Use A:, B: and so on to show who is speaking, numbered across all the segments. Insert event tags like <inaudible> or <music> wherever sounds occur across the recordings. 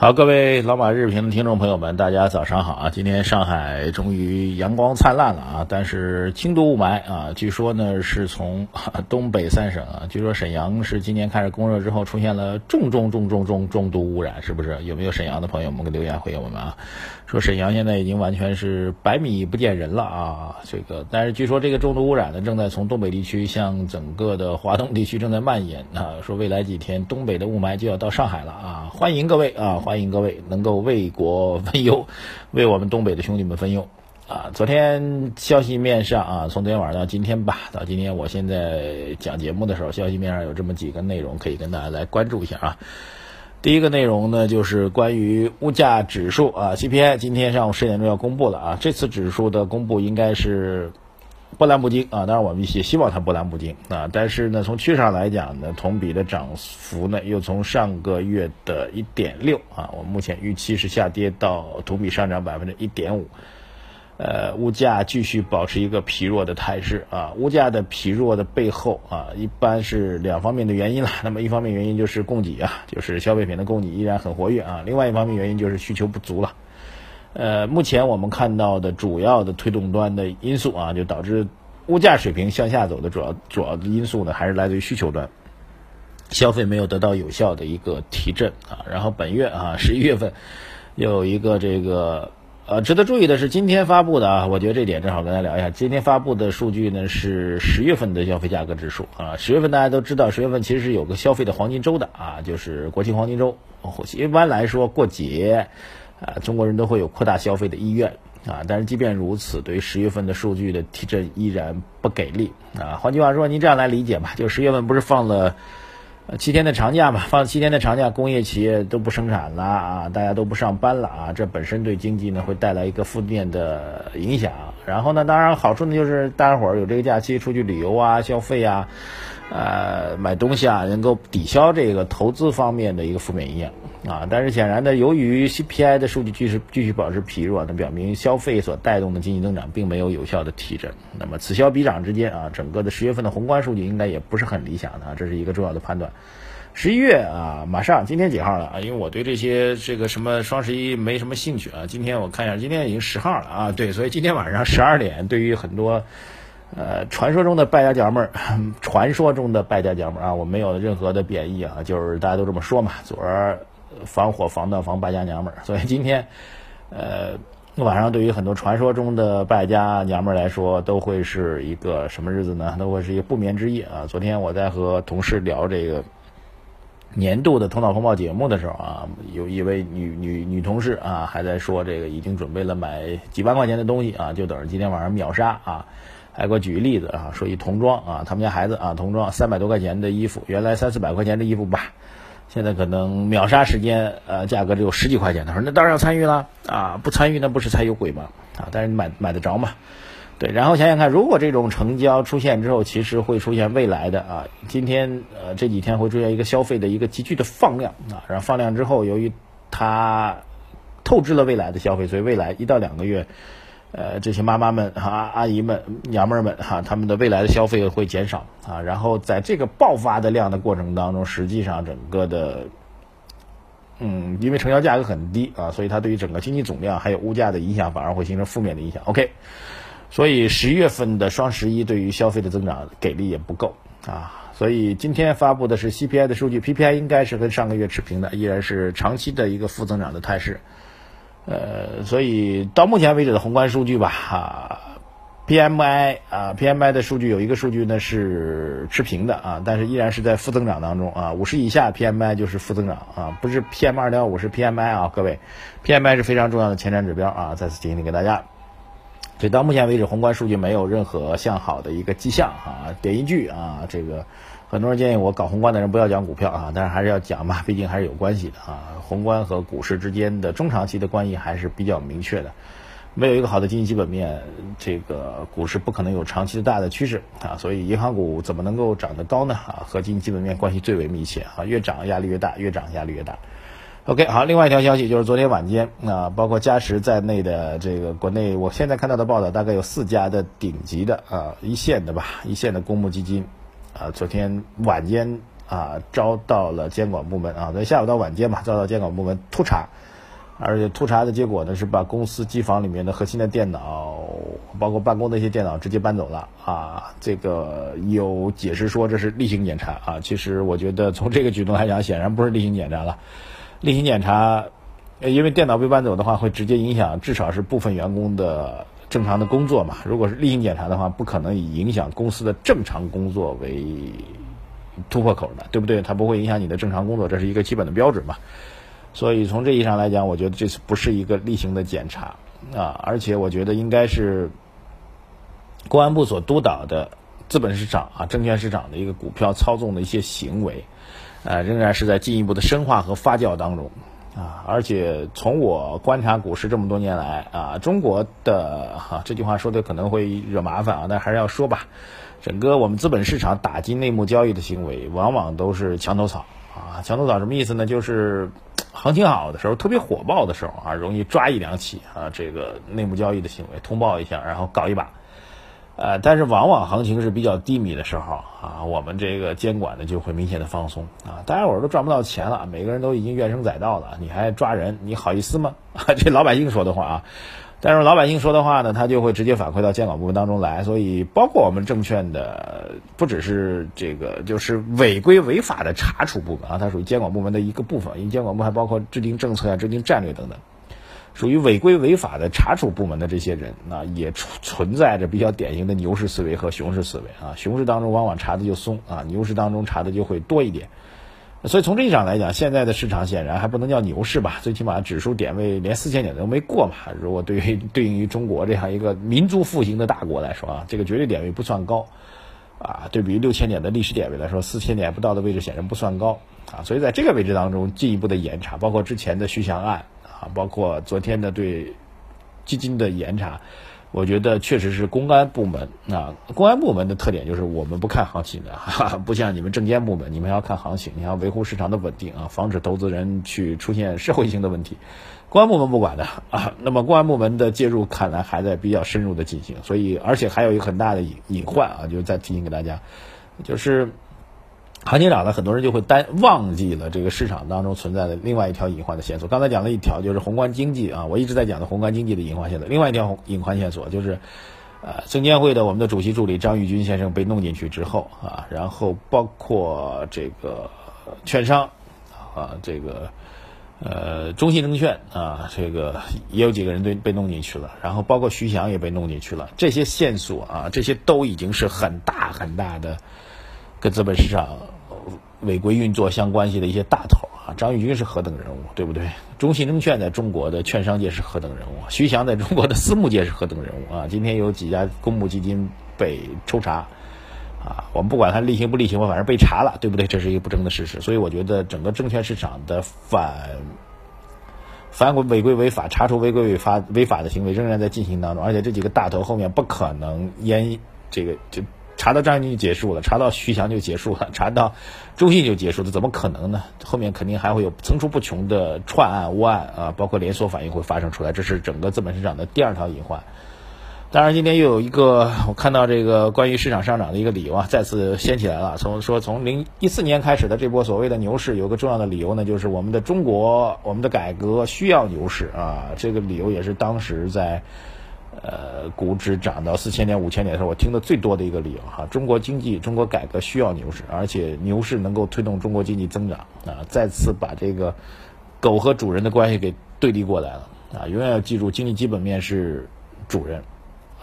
A: 好，各位老马日评的听众朋友们，大家早上好啊！今天上海终于阳光灿烂了啊，但是轻度雾霾啊，据说呢是从 <laughs> 东北三省啊，据说沈阳是今年开始供热之后出现了重重重重重重度污染，是不是？有没有沈阳的朋友们给留言回应我们啊？说沈阳现在已经完全是百米不见人了啊！这个，但是据说这个重度污染呢，正在从东北地区向整个的华东地区正在蔓延啊。说未来几天东北的雾霾就要到上海了啊！欢迎各位啊！欢迎各位能够为国分忧，为我们东北的兄弟们分忧啊！昨天消息面上啊，从昨天晚上到今天吧，到今天我现在讲节目的时候，消息面上有这么几个内容可以跟大家来关注一下啊。第一个内容呢，就是关于物价指数啊，CPI 今天上午十点钟要公布了啊，这次指数的公布应该是。波澜不惊啊，当然我们也希望它波澜不惊啊。但是呢，从趋势上来讲呢，同比的涨幅呢，又从上个月的一点六啊，我们目前预期是下跌到同比上涨百分之一点五。呃，物价继续保持一个疲弱的态势啊。物价的疲弱的背后啊，一般是两方面的原因了。<laughs> 那么一方面原因就是供给啊，就是消费品的供给依然很活跃啊。另外一方面原因就是需求不足了。呃，目前我们看到的主要的推动端的因素啊，就导致物价水平向下走的主要主要的因素呢，还是来自于需求端，消费没有得到有效的一个提振啊。然后本月啊，十一月份又有一个这个呃，值得注意的是，今天发布的啊，我觉得这点正好跟大家聊一下。今天发布的数据呢是十月份的消费价格指数啊。十月份大家都知道，十月份其实是有个消费的黄金周的啊，就是国庆黄金周。一般来说过节。啊，中国人都会有扩大消费的意愿啊，但是即便如此，对于十月份的数据的提振依然不给力啊。换句话说，您这样来理解吧，就十月份不是放了七天的长假吧？放七天的长假，工业企业都不生产了啊，大家都不上班了啊，这本身对经济呢会带来一个负面的影响。然后呢，当然好处呢就是大家伙儿有这个假期出去旅游啊、消费啊、呃买东西啊，能够抵消这个投资方面的一个负面影响。啊，但是显然呢，由于 CPI 的数据继续继续保持疲弱，那表明消费所带动的经济增长并没有有效的提振。那么此消彼长之间啊，整个的十月份的宏观数据应该也不是很理想的啊，这是一个重要的判断。十一月啊，马上今天几号了啊？因为我对这些这个什么双十一没什么兴趣啊。今天我看一下，今天已经十号了啊。对，所以今天晚上十二点，对于很多呃传说中的败家娘们儿，传说中的败家娘 <laughs> 们儿啊，我没有任何的贬义啊，就是大家都这么说嘛。昨儿。防火防盗防败家娘们儿，所以今天，呃，晚上对于很多传说中的败家娘们儿来说，都会是一个什么日子呢？都会是一个不眠之夜啊！昨天我在和同事聊这个年度的头脑风暴节目的时候啊，有一位女女女同事啊，还在说这个已经准备了买几万块钱的东西啊，就等着今天晚上秒杀啊！还给我举个例子啊，说一童装啊，他们家孩子啊，童装三百多块钱的衣服，原来三四百块钱的衣服吧。现在可能秒杀时间，呃，价格只有十几块钱。他说：“那当然要参与了啊，不参与那不是才有鬼吗？啊，但是你买买得着吗？对。然后想想看，如果这种成交出现之后，其实会出现未来的啊，今天呃这几天会出现一个消费的一个急剧的放量啊，然后放量之后，由于它透支了未来的消费，所以未来一到两个月。”呃，这些妈妈们哈、阿姨们、娘们儿们哈，他们的未来的消费会减少啊。然后在这个爆发的量的过程当中，实际上整个的，嗯，因为成交价格很低啊，所以它对于整个经济总量还有物价的影响反而会形成负面的影响。OK，所以十一月份的双十一对于消费的增长给力也不够啊。所以今天发布的是 CPI 的数据，PPI 应该是跟上个月持平的，依然是长期的一个负增长的态势。呃，所以到目前为止的宏观数据吧，哈，PMI 啊，PMI 的数据有一个数据呢是持平的啊，但是依然是在负增长当中啊，五十以下 PMI 就是负增长啊，不是 PM 二点五是 PMI 啊，各位，PMI 是非常重要的前瞻指标啊，再次提醒给大家。所以到目前为止，宏观数据没有任何向好的一个迹象啊，点一句啊，这个。很多人建议我搞宏观的人不要讲股票啊，但是还是要讲嘛，毕竟还是有关系的啊。宏观和股市之间的中长期的关系还是比较明确的。没有一个好的经济基本面，这个股市不可能有长期的大的趋势啊。所以银行股怎么能够涨得高呢？啊，和经济基本面关系最为密切啊，越涨压力越大，越涨压力越大。OK，好，另外一条消息就是昨天晚间啊，包括嘉实在内的这个国内，我现在看到的报道，大概有四家的顶级的啊一线的吧，一线的公募基金啊，昨天晚间啊招到了监管部门啊，在下午到晚间吧，遭到监管部门突查。而且突查的结果呢，是把公司机房里面的核心的电脑，包括办公的一些电脑直接搬走了啊。这个有解释说这是例行检查啊。其实我觉得从这个举动来讲，显然不是例行检查了。例行检查，因为电脑被搬走的话，会直接影响至少是部分员工的正常的工作嘛。如果是例行检查的话，不可能以影响公司的正常工作为突破口的，对不对？它不会影响你的正常工作，这是一个基本的标准嘛。所以从这意义上来讲，我觉得这次不是一个例行的检查啊，而且我觉得应该是公安部所督导的资本市场啊、证券市场的一个股票操纵的一些行为，呃，仍然是在进一步的深化和发酵当中啊。而且从我观察股市这么多年来啊，中国的哈这句话说的可能会惹麻烦啊，但还是要说吧。整个我们资本市场打击内幕交易的行为，往往都是墙头草啊。墙头草什么意思呢？就是。行情好的时候，特别火爆的时候啊，容易抓一两起啊，这个内幕交易的行为通报一下，然后搞一把。呃，但是往往行情是比较低迷的时候啊，我们这个监管呢就会明显的放松啊，大家伙儿都赚不到钱了，每个人都已经怨声载道了，你还抓人，你好意思吗？<laughs> 这老百姓说的话啊。但是老百姓说的话呢，他就会直接反馈到监管部门当中来，所以包括我们证券的，不只是这个，就是违规违法的查处部门啊，它属于监管部门的一个部分，因为监管部还包括制定政策啊、制定战略等等，属于违规违法的查处部门的这些人那，也存存在着比较典型的牛市思维和熊市思维啊，熊市当中往往查的就松啊，牛市当中查的就会多一点。所以从这一上来讲，现在的市场显然还不能叫牛市吧？最起码指数点位连四千点都没过嘛。如果对于对应于中国这样一个民族复兴的大国来说啊，这个绝对点位不算高啊。对比于六千点的历史点位来说，四千点不到的位置显然不算高啊。所以在这个位置当中进一步的严查，包括之前的徐翔案啊，包括昨天的对基金的严查。我觉得确实是公安部门啊，公安部门的特点就是我们不看行情的，哈哈，不像你们证监部门，你们要看行情，你要维护市场的稳定啊，防止投资人去出现社会性的问题。公安部门不管的啊，那么公安部门的介入看来还在比较深入的进行，所以而且还有一个很大的隐隐患啊，就再提醒给大家，就是。行情涨了，很多人就会担忘记了这个市场当中存在的另外一条隐患的线索。刚才讲了一条，就是宏观经济啊，我一直在讲的宏观经济的隐患线索。另外一条隐患线索就是，呃，证监会的我们的主席助理张玉军先生被弄进去之后啊，然后包括这个券商啊，这个呃中信证券啊，这个也有几个人被被弄进去了，然后包括徐翔也被弄进去了。这些线索啊，这些都已经是很大很大的跟资本市场。违规运作相关系的一些大头啊，张玉军是何等人物，对不对？中信证券在中国的券商界是何等人物，徐翔在中国的私募界是何等人物啊？今天有几家公募基金被抽查，啊，我们不管他例行不例行吧，反正被查了，对不对？这是一个不争的事实。所以我觉得整个证券市场的反反违规违法查处违规违法违法的行为仍然在进行当中，而且这几个大头后面不可能淹这个就。查到张玉军就结束了，查到徐翔就结束了，<laughs> 查到中信就结束了，怎么可能呢？后面肯定还会有层出不穷的串案、窝案啊，包括连锁反应会发生出来，这是整个资本市场的第二条隐患。当然，今天又有一个我看到这个关于市场上涨的一个理由啊，再次掀起来了。从说从零一四年开始的这波所谓的牛市，有个重要的理由呢，就是我们的中国，我们的改革需要牛市啊。这个理由也是当时在。呃，股指涨到四千点、五千点的时候，我听的最多的一个理由哈，中国经济、中国改革需要牛市，而且牛市能够推动中国经济增长啊，再次把这个狗和主人的关系给对立过来了啊，永远要记住，经济基本面是主人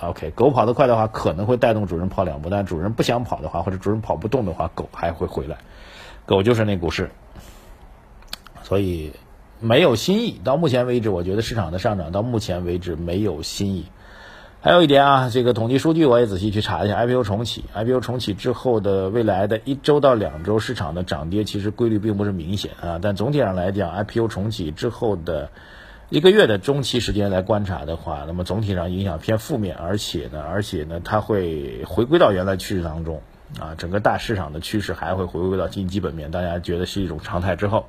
A: ，OK，狗跑得快的话，可能会带动主人跑两步，但主人不想跑的话，或者主人跑不动的话，狗还会回来，狗就是那股市，所以没有新意。到目前为止，我觉得市场的上涨到目前为止没有新意。还有一点啊，这个统计数据我也仔细去查一下，IPO 重启，IPO 重启之后的未来的一周到两周市场的涨跌其实规律并不是明显啊，但总体上来讲，IPO 重启之后的一个月的中期时间来观察的话，那么总体上影响偏负面，而且呢，而且呢，它会回归到原来趋势当中啊，整个大市场的趋势还会回归到经基本面，大家觉得是一种常态之后。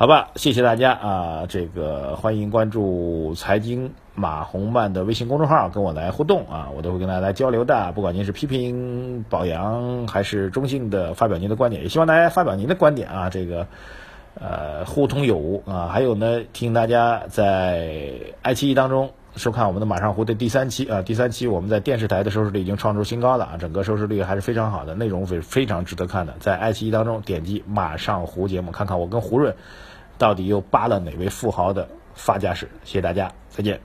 A: 好吧，谢谢大家啊！这个欢迎关注财经马红曼的微信公众号，跟我来互动啊，我都会跟大家来交流的。不管您是批评表扬，还是中性的发表您的观点，也希望大家发表您的观点啊。这个呃互通有无啊。还有呢，提醒大家在爱奇艺当中收看我们的马上湖的第三期啊，第三期我们在电视台的收视率已经创出新高了啊，整个收视率还是非常好的，内容非非常值得看的。在爱奇艺当中点击马上湖节目，看看我跟胡润。到底又扒了哪位富豪的发家史？谢谢大家，再见。